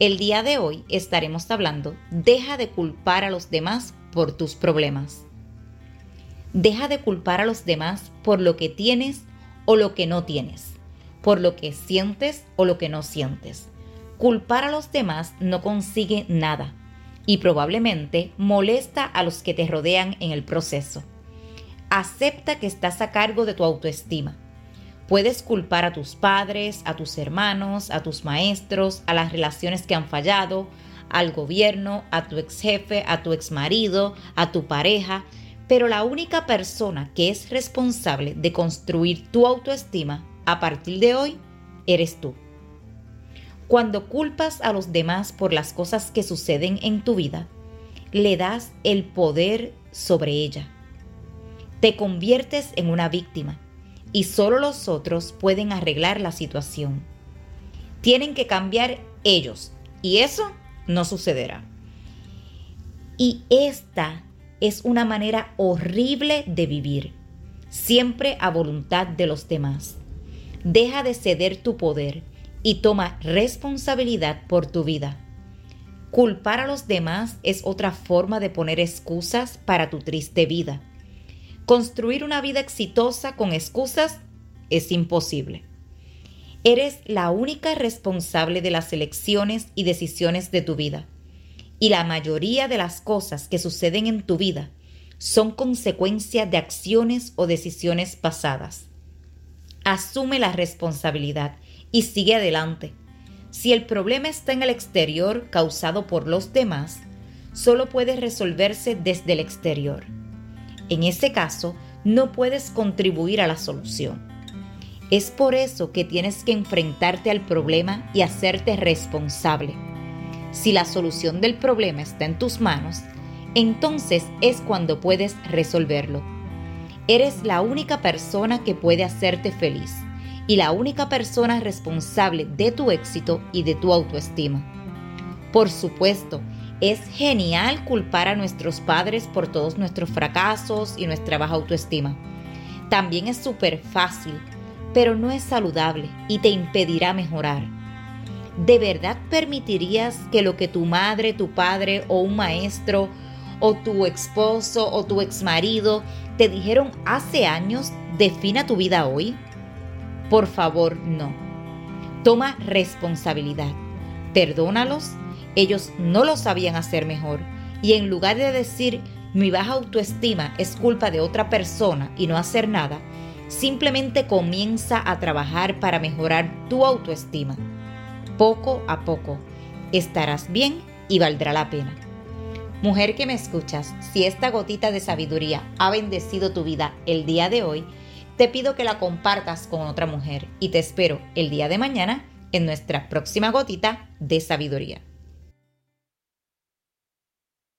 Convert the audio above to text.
el día de hoy estaremos hablando, deja de culpar a los demás por tus problemas. Deja de culpar a los demás por lo que tienes o lo que no tienes, por lo que sientes o lo que no sientes. Culpar a los demás no consigue nada y probablemente molesta a los que te rodean en el proceso. Acepta que estás a cargo de tu autoestima Puedes culpar a tus padres, a tus hermanos, a tus maestros, a las relaciones que han fallado, al gobierno, a tu ex jefe, a tu ex marido, a tu pareja, pero la única persona que es responsable de construir tu autoestima a partir de hoy eres tú. Cuando culpas a los demás por las cosas que suceden en tu vida, le das el poder sobre ella. Te conviertes en una víctima y solo los otros pueden arreglar la situación. Tienen que cambiar ellos y eso no sucederá. Y esta es una manera horrible de vivir, siempre a voluntad de los demás. Deja de ceder tu poder y toma responsabilidad por tu vida. Culpar a los demás es otra forma de poner excusas para tu triste vida Construir una vida exitosa con excusas es imposible. Eres la única responsable de las elecciones y decisiones de tu vida. Y la mayoría de las cosas que suceden en tu vida son consecuencia de acciones o decisiones pasadas. Asume la responsabilidad y sigue adelante. Si el problema está en el exterior causado por los demás, solo puede resolverse desde el exterior. En ese caso, no puedes contribuir a la solución. Es por eso que tienes que enfrentarte al problema y hacerte responsable. Si la solución del problema está en tus manos, entonces es cuando puedes resolverlo. Eres la única persona que puede hacerte feliz y la única persona responsable de tu éxito y de tu autoestima. Por supuesto, es genial culpar a nuestros padres por todos nuestros fracasos y nuestra baja autoestima. También es súper fácil, pero no es saludable y te impedirá mejorar. ¿De verdad permitirías que lo que tu madre, tu padre o un maestro o tu esposo o tu exmarido te dijeron hace años defina tu vida hoy? Por favor, no. Toma responsabilidad. Perdónalos ellos no lo sabían hacer mejor y en lugar de decir mi baja autoestima es culpa de otra persona y no hacer nada, simplemente comienza a trabajar para mejorar tu autoestima. Poco a poco estarás bien y valdrá la pena. Mujer que me escuchas, si esta gotita de sabiduría ha bendecido tu vida el día de hoy, te pido que la compartas con otra mujer y te espero el día de mañana en nuestra próxima gotita de sabiduría.